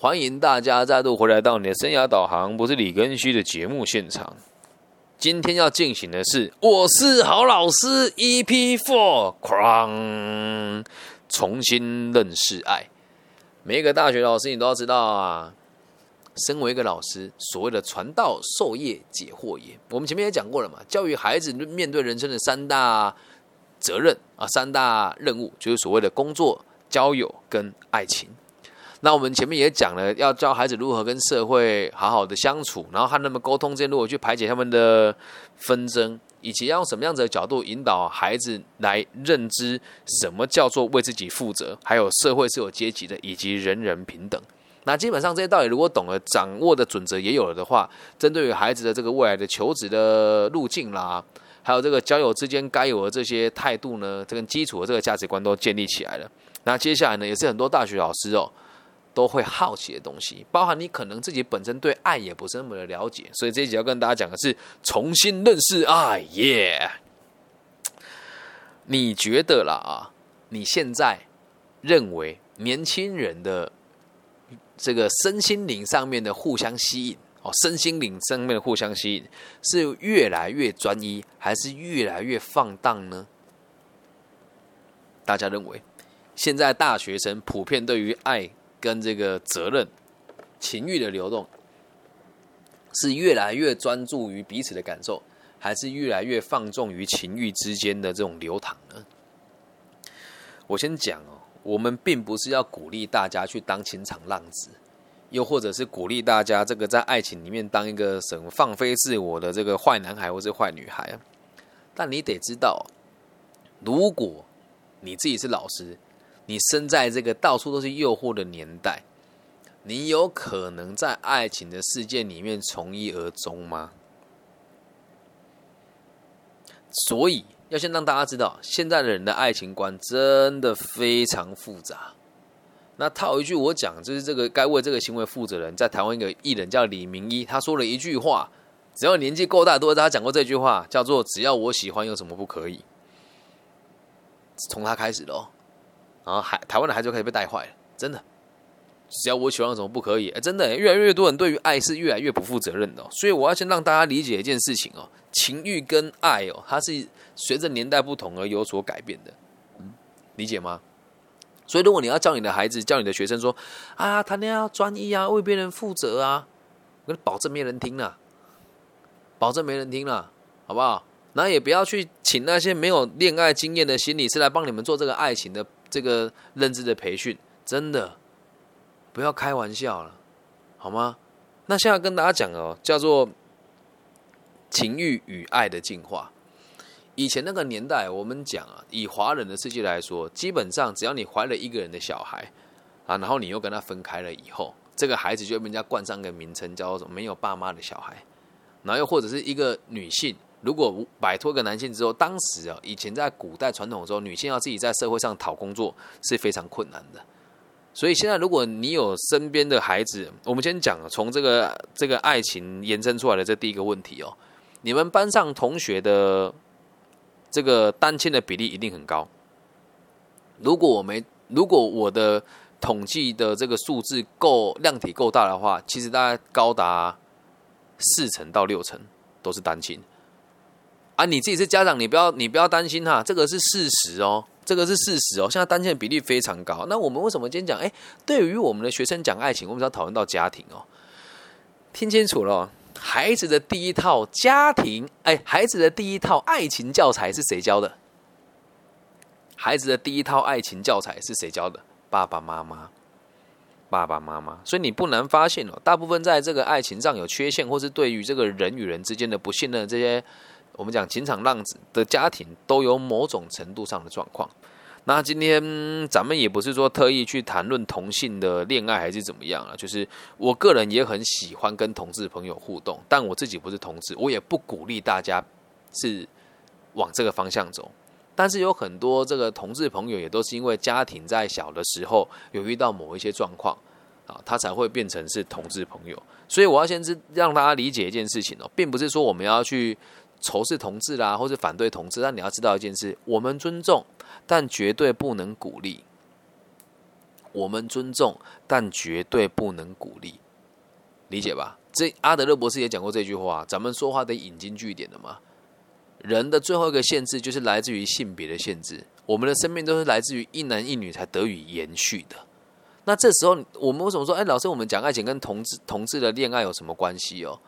欢迎大家再度回来到你的生涯导航，不是李根旭的节目现场。今天要进行的是《我是好老师》EP Four，哐，重新认识爱。每一个大学老师，你都要知道啊。身为一个老师，所谓的传道授业解惑也。我们前面也讲过了嘛，教育孩子面对人生的三大责任啊，三大任务，就是所谓的工作、交友跟爱情。那我们前面也讲了，要教孩子如何跟社会好好的相处，然后和他们沟通之间如何去排解他们的纷争，以及要用什么样子的角度引导孩子来认知什么叫做为自己负责，还有社会是有阶级的，以及人人平等。那基本上这些道理如果懂了，掌握的准则也有了的话，针对于孩子的这个未来的求职的路径啦，还有这个交友之间该有的这些态度呢，这个基础的这个价值观都建立起来了。那接下来呢，也是很多大学老师哦。都会好奇的东西，包含你可能自己本身对爱也不是那么的了解，所以这一集要跟大家讲的是重新认识爱耶。你觉得啦啊？你现在认为年轻人的这个身心灵上面的互相吸引哦，身心灵上面的互相吸引是越来越专一，还是越来越放荡呢？大家认为现在大学生普遍对于爱？跟这个责任、情欲的流动，是越来越专注于彼此的感受，还是越来越放纵于情欲之间的这种流淌呢？我先讲哦，我们并不是要鼓励大家去当情场浪子，又或者是鼓励大家这个在爱情里面当一个什么放飞自我的这个坏男孩或者坏女孩啊。但你得知道，如果你自己是老师。你生在这个到处都是诱惑的年代，你有可能在爱情的世界里面从一而终吗？所以要先让大家知道，现在的人的爱情观真的非常复杂。那套一句我讲，就是这个该为这个行为负责人，在台湾一个艺人叫李明一，他说了一句话，只要年纪够大，都知道他讲过这句话，叫做“只要我喜欢，有什么不可以”。从他开始的哦。然后海台湾的孩子就开始被带坏了，真的。只要我喜欢什么不可以？哎，真的，越来越多人对于爱是越来越不负责任的。所以我要先让大家理解一件事情哦，情欲跟爱哦，它是随着年代不同而有所改变的，理解吗？所以如果你要教你的孩子、教你的学生说啊，谈恋爱要专一啊，为别人负责啊，我保证没人听了，保证没人听了，好不好？那也不要去请那些没有恋爱经验的心理师来帮你们做这个爱情的。这个认知的培训，真的不要开玩笑了，好吗？那现在跟大家讲哦，叫做情欲与爱的进化。以前那个年代，我们讲啊，以华人的世界来说，基本上只要你怀了一个人的小孩啊，然后你又跟他分开了以后，这个孩子就被人家冠上个名称，叫做没有爸妈的小孩。然后又或者是一个女性。如果摆脱个男性之后，当时啊，以前在古代传统的时候，女性要自己在社会上讨工作是非常困难的。所以现在，如果你有身边的孩子，我们先讲从这个这个爱情延伸出来的这第一个问题哦，你们班上同学的这个单亲的比例一定很高。如果我没如果我的统计的这个数字够量体够大的话，其实大概高达四成到六成都是单亲。啊，你自己是家长，你不要你不要担心哈，这个是事实哦，这个是事实哦。现在单亲比例非常高，那我们为什么今天讲？哎，对于我们的学生讲爱情，我们要讨论到家庭哦。听清楚了，孩子的第一套家庭，哎，孩子的第一套爱情教材是谁教的？孩子的第一套爱情教材是谁教的？爸爸妈妈，爸爸妈妈。所以你不难发现哦，大部分在这个爱情上有缺陷，或是对于这个人与人之间的不信任这些。我们讲情场浪子的家庭都有某种程度上的状况。那今天咱们也不是说特意去谈论同性的恋爱还是怎么样啊，就是我个人也很喜欢跟同志朋友互动，但我自己不是同志，我也不鼓励大家是往这个方向走。但是有很多这个同志朋友也都是因为家庭在小的时候有遇到某一些状况啊，他才会变成是同志朋友。所以我要先知让大家理解一件事情哦，并不是说我们要去。仇视同志啦，或是反对同志，但你要知道一件事：我们尊重，但绝对不能鼓励。我们尊重，但绝对不能鼓励，理解吧？这阿德勒博士也讲过这句话，咱们说话得引经据典的嘛。人的最后一个限制就是来自于性别的限制，我们的生命都是来自于一男一女才得以延续的。那这时候我们为什么说，哎，老师，我们讲爱情跟同志同志的恋爱有什么关系哦？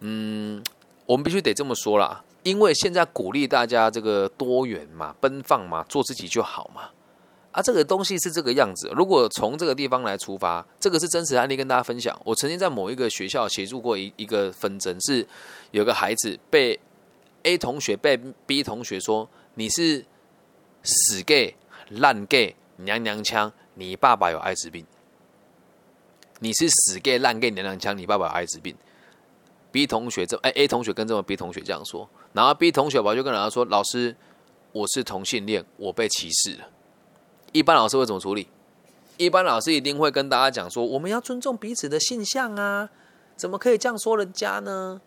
嗯，我们必须得这么说啦，因为现在鼓励大家这个多元嘛、奔放嘛、做自己就好嘛。啊，这个东西是这个样子。如果从这个地方来出发，这个是真实案例跟大家分享。我曾经在某一个学校协助过一一个纷争，是有个孩子被 A 同学被 B 同学说你是死 gay、烂 gay、娘娘腔，你爸爸有艾滋病。你是死 gay、烂 gay、娘娘腔，你爸爸有艾滋病。B 同学这哎 A 同学跟这么 B 同学这样说，然后 B 同学吧就跟老师说：“老师，我是同性恋，我被歧视了。”一般老师会怎么处理？一般老师一定会跟大家讲说：我们要尊重彼此的性向啊，怎么可以这样说人家呢？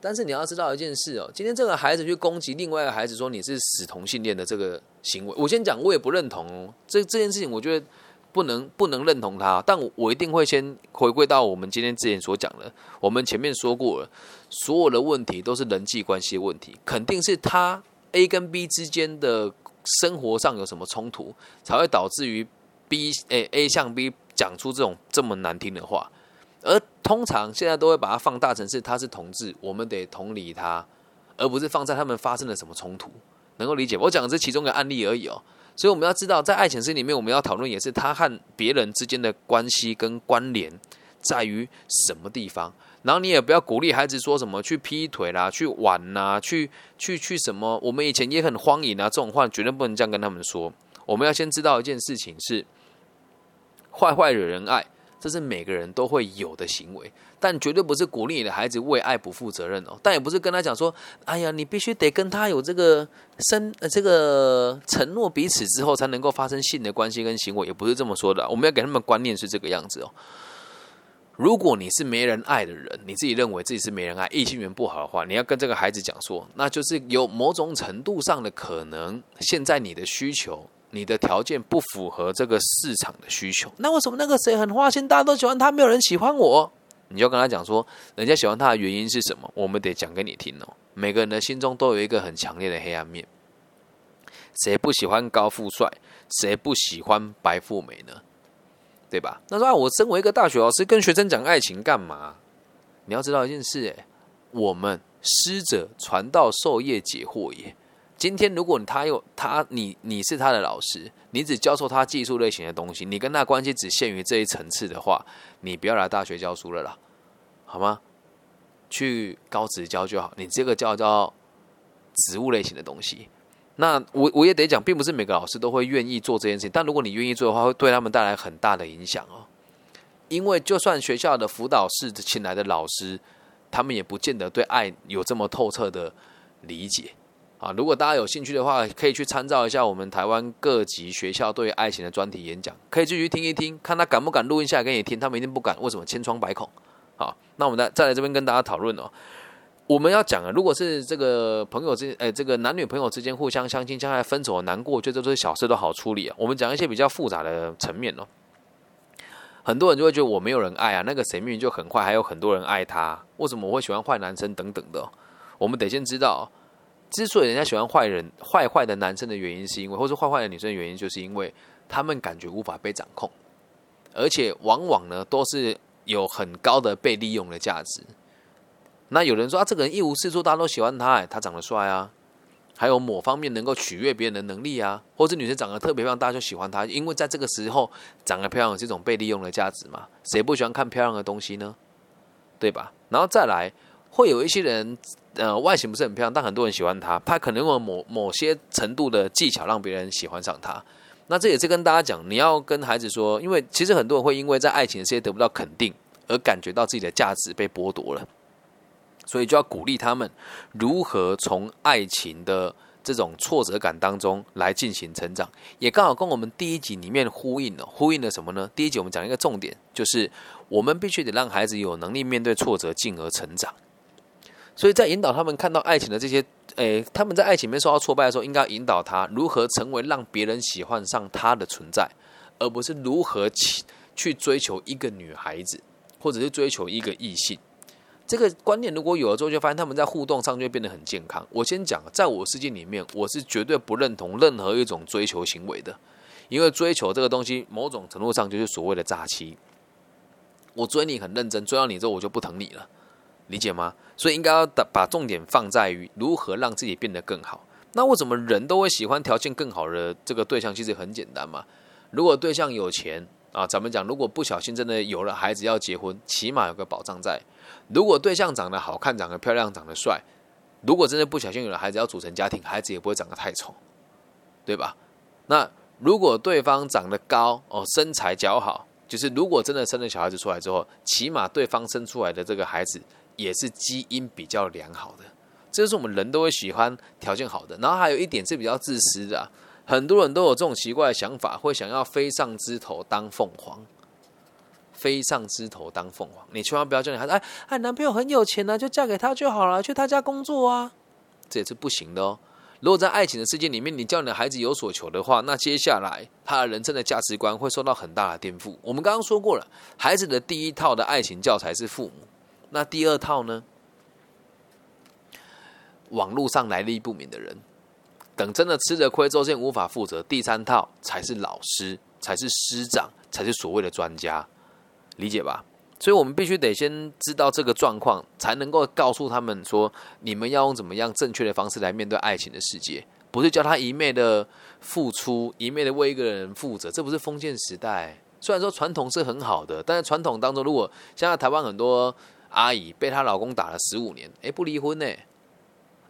但是你要知道一件事哦，今天这个孩子去攻击另外一个孩子，说你是死同性恋的这个行为，我先讲，我也不认同哦。这这件事情，我觉得不能不能认同他，但我一定会先回归到我们今天之前所讲的。我们前面说过了，所有的问题都是人际关系问题，肯定是他 A 跟 B 之间的。生活上有什么冲突，才会导致于 B 诶 A 向 B 讲出这种这么难听的话？而通常现在都会把它放大成是他是同志，我们得同理他，而不是放在他们发生了什么冲突，能够理解？我讲的是其中一个案例而已哦。所以我们要知道，在爱情事里面，我们要讨论也是他和别人之间的关系跟关联在于什么地方。然后你也不要鼓励孩子说什么去劈腿啦、去玩啦、去去去什么。我们以前也很荒淫啊，这种话绝对不能这样跟他们说。我们要先知道一件事情是，坏坏惹人爱，这是每个人都会有的行为，但绝对不是鼓励你的孩子为爱不负责任哦。但也不是跟他讲说，哎呀，你必须得跟他有这个生呃这个承诺彼此之后才能够发生性的关系跟行为，也不是这么说的。我们要给他们观念是这个样子哦。如果你是没人爱的人，你自己认为自己是没人爱，异性缘不好的话，你要跟这个孩子讲说，那就是有某种程度上的可能，现在你的需求、你的条件不符合这个市场的需求。那为什么那个谁很花心，大家都喜欢他，没有人喜欢我？你就跟他讲说，人家喜欢他的原因是什么？我们得讲给你听哦。每个人的心中都有一个很强烈的黑暗面，谁不喜欢高富帅？谁不喜欢白富美呢？对吧？那说啊我身为一个大学老师，跟学生讲爱情干嘛？你要知道一件事，哎，我们师者传道授业解惑也。今天如果他有他，你你是他的老师，你只教授他技术类型的东西，你跟他关系只限于这一层次的话，你不要来大学教书了啦，好吗？去高职教就好，你这个教叫植物类型的东西。那我我也得讲，并不是每个老师都会愿意做这件事情。但如果你愿意做的话，会对他们带来很大的影响哦。因为就算学校的辅导室请来的老师，他们也不见得对爱有这么透彻的理解啊。如果大家有兴趣的话，可以去参照一下我们台湾各级学校对爱情的专题演讲，可以继续听一听，看他敢不敢录音下来给你听。他们一定不敢，为什么？千疮百孔。好，那我们再再来这边跟大家讨论哦。我们要讲啊，如果是这个朋友之，诶，这个男女朋友之间互相相亲相爱，分手难过，觉得这些小事都好处理啊。我们讲一些比较复杂的层面哦。很多人就会觉得我没有人爱啊，那个谁命运就很坏，还有很多人爱他，为什么我会喜欢坏男生等等的？我们得先知道，之所以人家喜欢坏人、坏坏的男生的原因，是因为，或者坏坏的女生的原因，就是因为他们感觉无法被掌控，而且往往呢都是有很高的被利用的价值。那有人说啊，这个人一无是处，大家都喜欢他，哎，他长得帅啊，还有某方面能够取悦别人的能力啊，或者女生长得特别漂亮，大家就喜欢她，因为在这个时候长得漂亮有这种被利用的价值嘛，谁不喜欢看漂亮的东西呢？对吧？然后再来，会有一些人，呃，外形不是很漂亮，但很多人喜欢他，他可能有某某些程度的技巧让别人喜欢上他。那这也是跟大家讲，你要跟孩子说，因为其实很多人会因为在爱情的世界得不到肯定，而感觉到自己的价值被剥夺了。所以就要鼓励他们如何从爱情的这种挫折感当中来进行成长，也刚好跟我们第一集里面呼应了。呼应了什么呢？第一集我们讲一个重点，就是我们必须得让孩子有能力面对挫折，进而成长。所以在引导他们看到爱情的这些，诶，他们在爱情里面受到挫败的时候，应该引导他如何成为让别人喜欢上他的存在，而不是如何去追求一个女孩子，或者是追求一个异性。这个观念如果有了之后，就发现他们在互动上就会变得很健康。我先讲，在我世界里面，我是绝对不认同任何一种追求行为的，因为追求这个东西，某种程度上就是所谓的诈欺。我追你很认真，追到你之后我就不疼你了，理解吗？所以应该要把重点放在于如何让自己变得更好。那为什么人都会喜欢条件更好的这个对象？其实很简单嘛。如果对象有钱啊，咱们讲，如果不小心真的有了孩子要结婚，起码有个保障在。如果对象长得好看、长得漂亮、长得帅，如果真的不小心有了孩子要组成家庭，孩子也不会长得太丑，对吧？那如果对方长得高哦，身材姣好，就是如果真的生了小孩子出来之后，起码对方生出来的这个孩子也是基因比较良好的，这就是我们人都会喜欢条件好的。然后还有一点是比较自私的，很多人都有这种奇怪的想法，会想要飞上枝头当凤凰。飞上枝头当凤凰，你千万不要叫你孩子哎哎，男朋友很有钱呢，就嫁给他就好了，去他家工作啊，这也是不行的哦。如果在爱情的世界里面，你叫你的孩子有所求的话，那接下来他的人生的价值观会受到很大的颠覆。我们刚刚说过了，孩子的第一套的爱情教材是父母，那第二套呢？网络上来历不明的人，等真的吃了亏之后，无法负责。第三套才是老师，才是师长，才是所谓的专家。理解吧，所以我们必须得先知道这个状况，才能够告诉他们说，你们要用怎么样正确的方式来面对爱情的世界，不是叫他一昧的付出，一昧的为一个人负责，这不是封建时代。虽然说传统是很好的，但是传统当中，如果现在台湾很多阿姨被她老公打了十五年，哎，不离婚呢？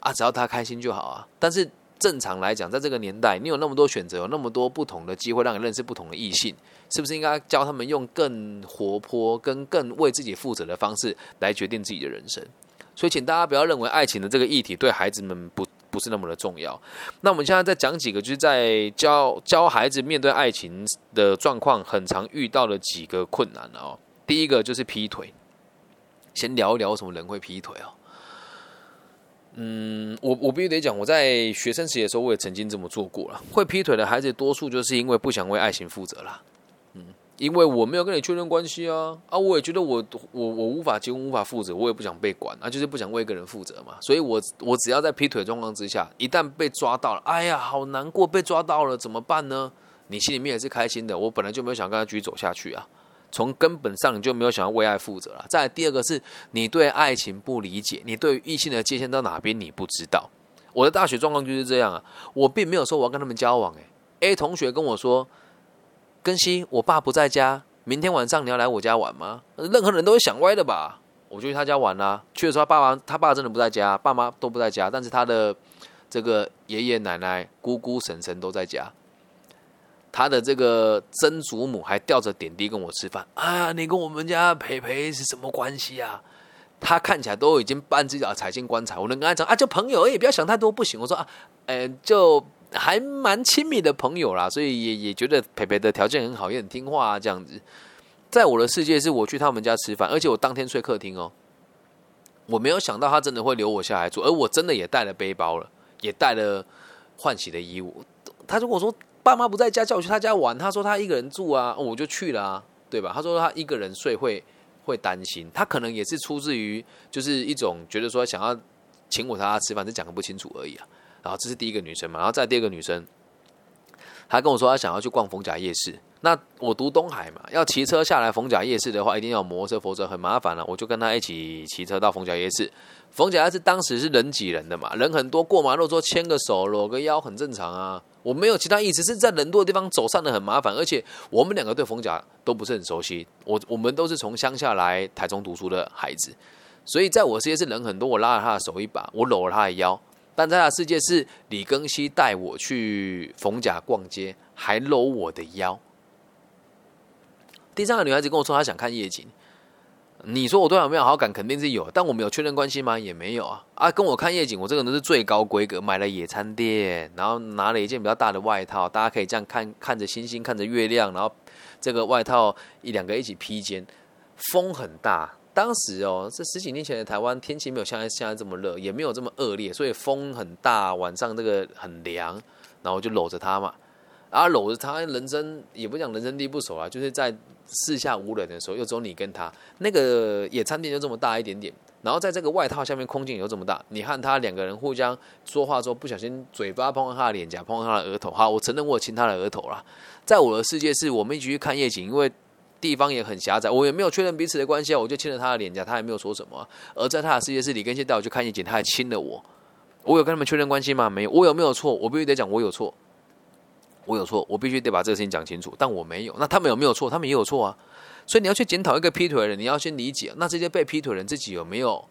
啊，只要她开心就好啊。但是正常来讲，在这个年代，你有那么多选择，有那么多不同的机会，让你认识不同的异性。是不是应该教他们用更活泼、跟更为自己负责的方式来决定自己的人生？所以，请大家不要认为爱情的这个议题对孩子们不不是那么的重要。那我们现在再讲几个，就是在教教孩子面对爱情的状况，很常遇到的几个困难哦。第一个就是劈腿。先聊一聊什么人会劈腿哦。嗯，我我必须得讲，我在学生时期的时候，我也曾经这么做过了。会劈腿的孩子，多数就是因为不想为爱情负责啦。嗯因为我没有跟你确认关系啊，啊，我也觉得我我我无法结婚，无法负责，我也不想被管，啊，就是不想为一个人负责嘛。所以，我我只要在劈腿状况之下，一旦被抓到了，哎呀，好难过，被抓到了怎么办呢？你心里面也是开心的，我本来就没有想跟他继续走下去啊。从根本上你就没有想要为爱负责了。再第二个是你对爱情不理解，你对异性的界限到哪边你不知道。我的大学状况就是这样啊，我并没有说我要跟他们交往，诶 a 同学跟我说。根熙，我爸不在家，明天晚上你要来我家玩吗？任何人都会想歪的吧？我就去他家玩啦。去的时候，爸爸他爸真的不在家，爸妈都不在家，但是他的这个爷爷奶奶、姑姑、婶婶都在家。他的这个曾祖母还吊着点滴跟我吃饭。啊，你跟我们家培培是什么关系啊？他看起来都已经半只脚踩进棺材。我能跟他讲啊，就朋友，也不要想太多，不行。我说啊，呃，就。还蛮亲密的朋友啦，所以也也觉得培培的条件很好，也很听话啊，这样子。在我的世界，是我去他们家吃饭，而且我当天睡客厅哦。我没有想到他真的会留我下来住，而我真的也带了背包了，也带了换洗的衣物。他如果说爸妈不在家，叫我去他家玩，他说他一个人住啊，我就去了啊，对吧？他说他一个人睡会会担心，他可能也是出自于就是一种觉得说想要请我他吃饭，这讲的不清楚而已啊。然后这是第一个女生嘛，然后再第二个女生，她跟我说她想要去逛逢甲夜市。那我读东海嘛，要骑车下来逢甲夜市的话，一定要摩托车，否则很麻烦了。我就跟他一起骑车到逢甲夜市。逢甲夜市当时是人挤人的嘛，人很多，过马路说牵个手、搂个腰很正常啊。我没有其他意思，是在人多的地方走散的很麻烦，而且我们两个对逢甲都不是很熟悉。我我们都是从乡下来台中读书的孩子，所以在我世界是人很多，我拉了他的手一把，我搂了他的腰。但在他的世界是李庚希带我去逢甲逛街，还搂我的腰。第三个女孩子跟我说她想看夜景，你说我对她有没有好感？肯定是有，但我们有确认关系吗？也没有啊。啊，跟我看夜景，我这个人是最高规格，买了野餐垫，然后拿了一件比较大的外套，大家可以这样看看着星星，看着月亮，然后这个外套一两个一起披肩，风很大。当时哦，这十几年前的台湾天气没有像现在这么热，也没有这么恶劣，所以风很大，晚上这个很凉，然后就搂着她嘛，然后搂着他，人生也不讲人生地不熟啊，就是在四下无人的时候，又只有你跟他，那个野餐垫就这么大一点点，然后在这个外套下面空间有这么大，你和他两个人互相说话之后，不小心嘴巴碰到他的脸颊，碰到他的额头，好，我承认我亲他的额头了。在我的世界是我们一起去看夜景，因为地方也很狭窄，我也没有确认彼此的关系啊，我就亲了他的脸颊，他也没有说什么。而在他的世界是李根先带我去看夜景，他还亲了我，我有跟他们确认关系吗？没有，我有没有错？我必须得讲我有错。我有错，我必须得把这个事情讲清楚。但我没有，那他们有没有错？他们也有错啊。所以你要去检讨一个劈腿的人，你要先理解，那这些被劈腿人自己有没有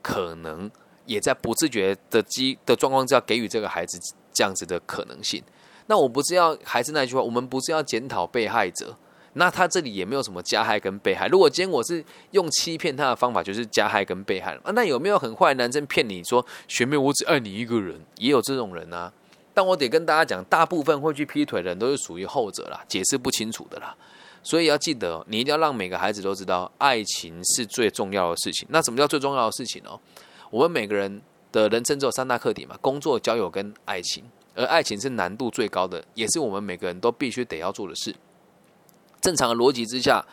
可能也在不自觉的机的状况之下给予这个孩子这样子的可能性？那我不是要还是那句话，我们不是要检讨被害者。那他这里也没有什么加害跟被害。如果今天我是用欺骗他的方法，就是加害跟被害啊。那有没有很坏的男生骗你说学妹我只爱你一个人？也有这种人啊。但我得跟大家讲，大部分会去劈腿的人都是属于后者啦，解释不清楚的啦。所以要记得，你一定要让每个孩子都知道，爱情是最重要的事情。那什么叫最重要的事情呢？我们每个人的人生只有三大课题嘛：工作、交友跟爱情。而爱情是难度最高的，也是我们每个人都必须得要做的事。正常的逻辑之下，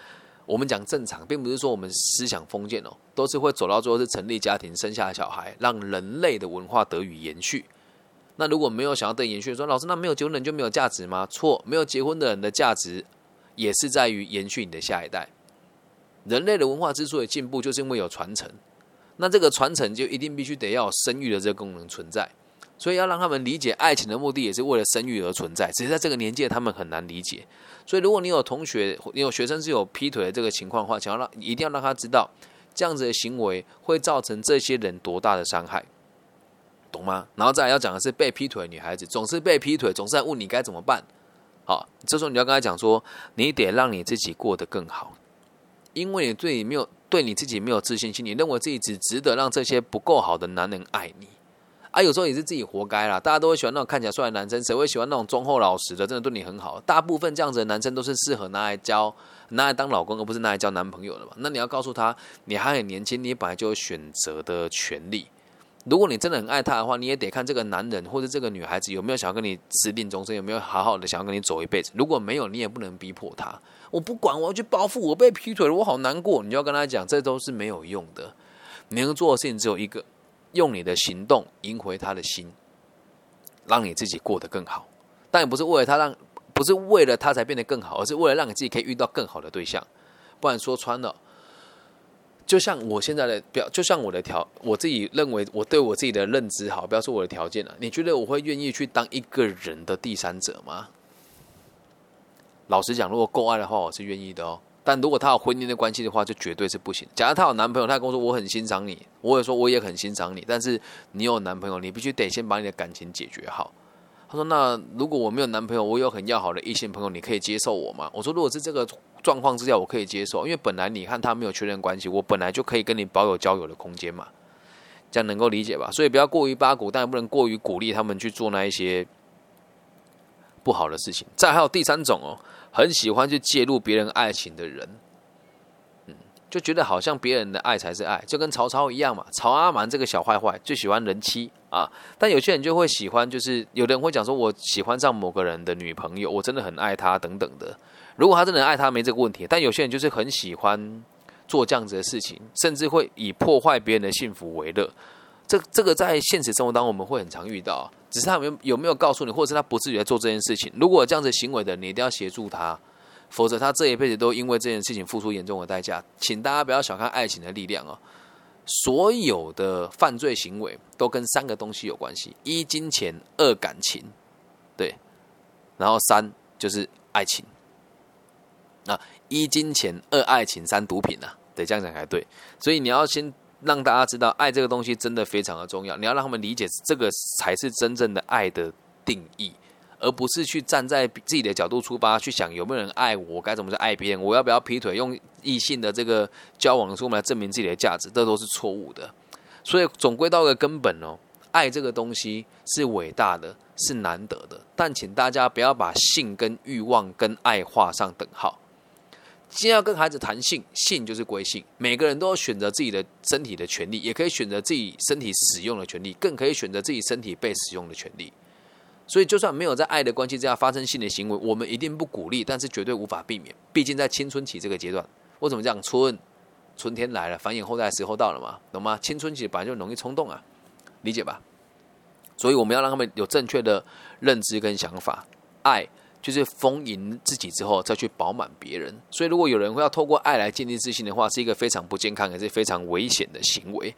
我们讲正常，并不是说我们思想封建哦，都是会走到最后是成立家庭、生下小孩，让人类的文化得以延续。那如果没有想要得延续，说老师，那没有结婚的人就没有价值吗？错，没有结婚的人的价值也是在于延续你的下一代。人类的文化之所以进步，就是因为有传承。那这个传承就一定必须得要有生育的这个功能存在。所以要让他们理解爱情的目的，也是为了生育而存在。只是在这个年纪，他们很难理解。所以如果你有同学，你有学生是有劈腿的这个情况的话，想要让一定要让他知道，这样子的行为会造成这些人多大的伤害。懂吗？然后再来要讲的是被劈腿的女孩子，总是被劈腿，总是在问你该怎么办。好，这时候你要跟他讲说，你得让你自己过得更好，因为你对你没有对你自己没有自信心，你认为自己只值得让这些不够好的男人爱你啊。有时候也是自己活该啦。大家都会喜欢那种看起来帅的男生，谁会喜欢那种忠厚老实的，真的对你很好？大部分这样子的男生都是适合拿来交、拿来当老公，而不是拿来交男朋友的嘛。那你要告诉他，你还很年轻，你本来就有选择的权利。如果你真的很爱他的话，你也得看这个男人或者这个女孩子有没有想要跟你私定终身，有没有好好的想要跟你走一辈子。如果没有，你也不能逼迫他。我不管，我要去报复，我被劈腿了，我好难过。你就要跟他讲，这都是没有用的。你能做的事情只有一个，用你的行动赢回他的心，让你自己过得更好。但也不是为了他让，不是为了他才变得更好，而是为了让你自己可以遇到更好的对象。不然说穿了。就像我现在的表，就像我的条，我自己认为我对我自己的认知好，不要说我的条件了。你觉得我会愿意去当一个人的第三者吗？老实讲，如果够爱的话，我是愿意的哦。但如果他有婚姻的关系的话，就绝对是不行。假如他有男朋友，他跟我说我很欣赏你，我也说我也很欣赏你，但是你有男朋友，你必须得先把你的感情解决好。他说：“那如果我没有男朋友，我有很要好的异性朋友，你可以接受我吗？”我说：“如果是这个状况之下，我可以接受，因为本来你和他没有确认关系，我本来就可以跟你保有交友的空间嘛，这样能够理解吧？所以不要过于八股，但也不能过于鼓励他们去做那一些不好的事情。再还有第三种哦，很喜欢去介入别人爱情的人。”嗯就觉得好像别人的爱才是爱，就跟曹操一样嘛。曹阿瞒这个小坏坏最喜欢人妻啊，但有些人就会喜欢，就是有的人会讲说，我喜欢上某个人的女朋友，我真的很爱她等等的。如果他真的爱她，没这个问题。但有些人就是很喜欢做这样子的事情，甚至会以破坏别人的幸福为乐。这这个在现实生活当中我们会很常遇到，只是他有有没有告诉你，或者是他不自觉做这件事情。如果这样子行为的，你一定要协助他。否则，他这一辈子都因为这件事情付出严重的代价。请大家不要小看爱情的力量哦！所有的犯罪行为都跟三个东西有关系：一金钱，二感情，对，然后三就是爱情。那一金钱，二爱情，三毒品啊，得这样讲才对。所以你要先让大家知道，爱这个东西真的非常的重要。你要让他们理解，这个才是真正的爱的定义。而不是去站在自己的角度出发去想有没有人爱我，该怎么去爱别人，我要不要劈腿，用异性的这个交往的时候来证明自己的价值，这都是错误的。所以总归到个根本哦，爱这个东西是伟大的，是难得的，但请大家不要把性跟欲望跟爱画上等号。既要跟孩子谈性，性就是归性，每个人都有选择自己的身体的权利，也可以选择自己身体使用的权利，更可以选择自己身体被使用的权利。所以，就算没有在爱的关系之下发生性的行为，我们一定不鼓励，但是绝对无法避免。毕竟在青春期这个阶段，为什么讲春？春天来了，繁衍后代的时候到了嘛，懂吗？青春期本来就容易冲动啊，理解吧？所以我们要让他们有正确的认知跟想法，爱就是丰盈自己之后再去饱满别人。所以，如果有人会要透过爱来建立自信的话，是一个非常不健康也是非常危险的行为。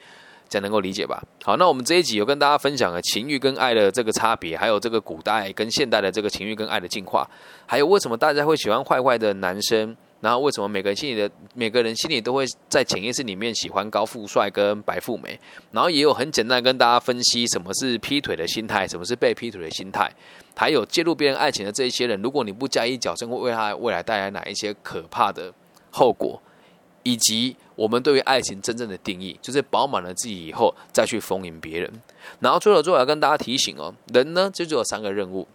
这样能够理解吧？好，那我们这一集有跟大家分享了情欲跟爱的这个差别，还有这个古代跟现代的这个情欲跟爱的进化，还有为什么大家会喜欢坏坏的男生，然后为什么每个人心里的每个人心里都会在潜意识里面喜欢高富帅跟白富美，然后也有很简单跟大家分析什么是劈腿的心态，什么是被劈腿的心态，还有介入别人爱情的这一些人，如果你不加以矫正，会为他未来带来哪一些可怕的后果，以及。我们对于爱情真正的定义，就是饱满了自己以后再去丰盈别人。然后最后最后要跟大家提醒哦，人呢就只有三个任务：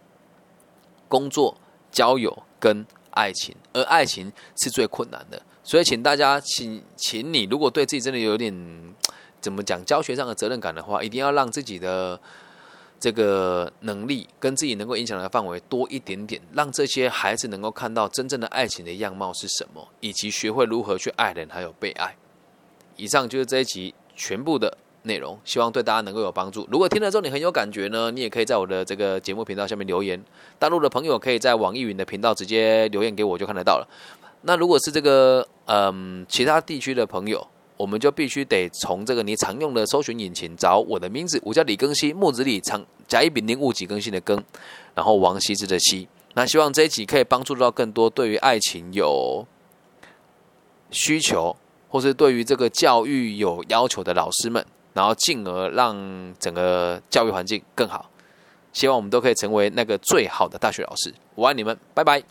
工作、交友跟爱情。而爱情是最困难的，所以请大家请请你，如果对自己真的有点怎么讲教学上的责任感的话，一定要让自己的。这个能力跟自己能够影响的范围多一点点，让这些孩子能够看到真正的爱情的样貌是什么，以及学会如何去爱人，还有被爱。以上就是这一集全部的内容，希望对大家能够有帮助。如果听了之后你很有感觉呢，你也可以在我的这个节目频道下面留言。大陆的朋友可以在网易云的频道直接留言给我，就看得到了。那如果是这个嗯其他地区的朋友，我们就必须得从这个你常用的搜寻引擎找我的名字，我叫李更新，木子李长甲乙丙丁戊己更新的更，然后王羲之的羲。那希望这一集可以帮助到更多对于爱情有需求，或是对于这个教育有要求的老师们，然后进而让整个教育环境更好。希望我们都可以成为那个最好的大学老师。我爱你们，拜拜。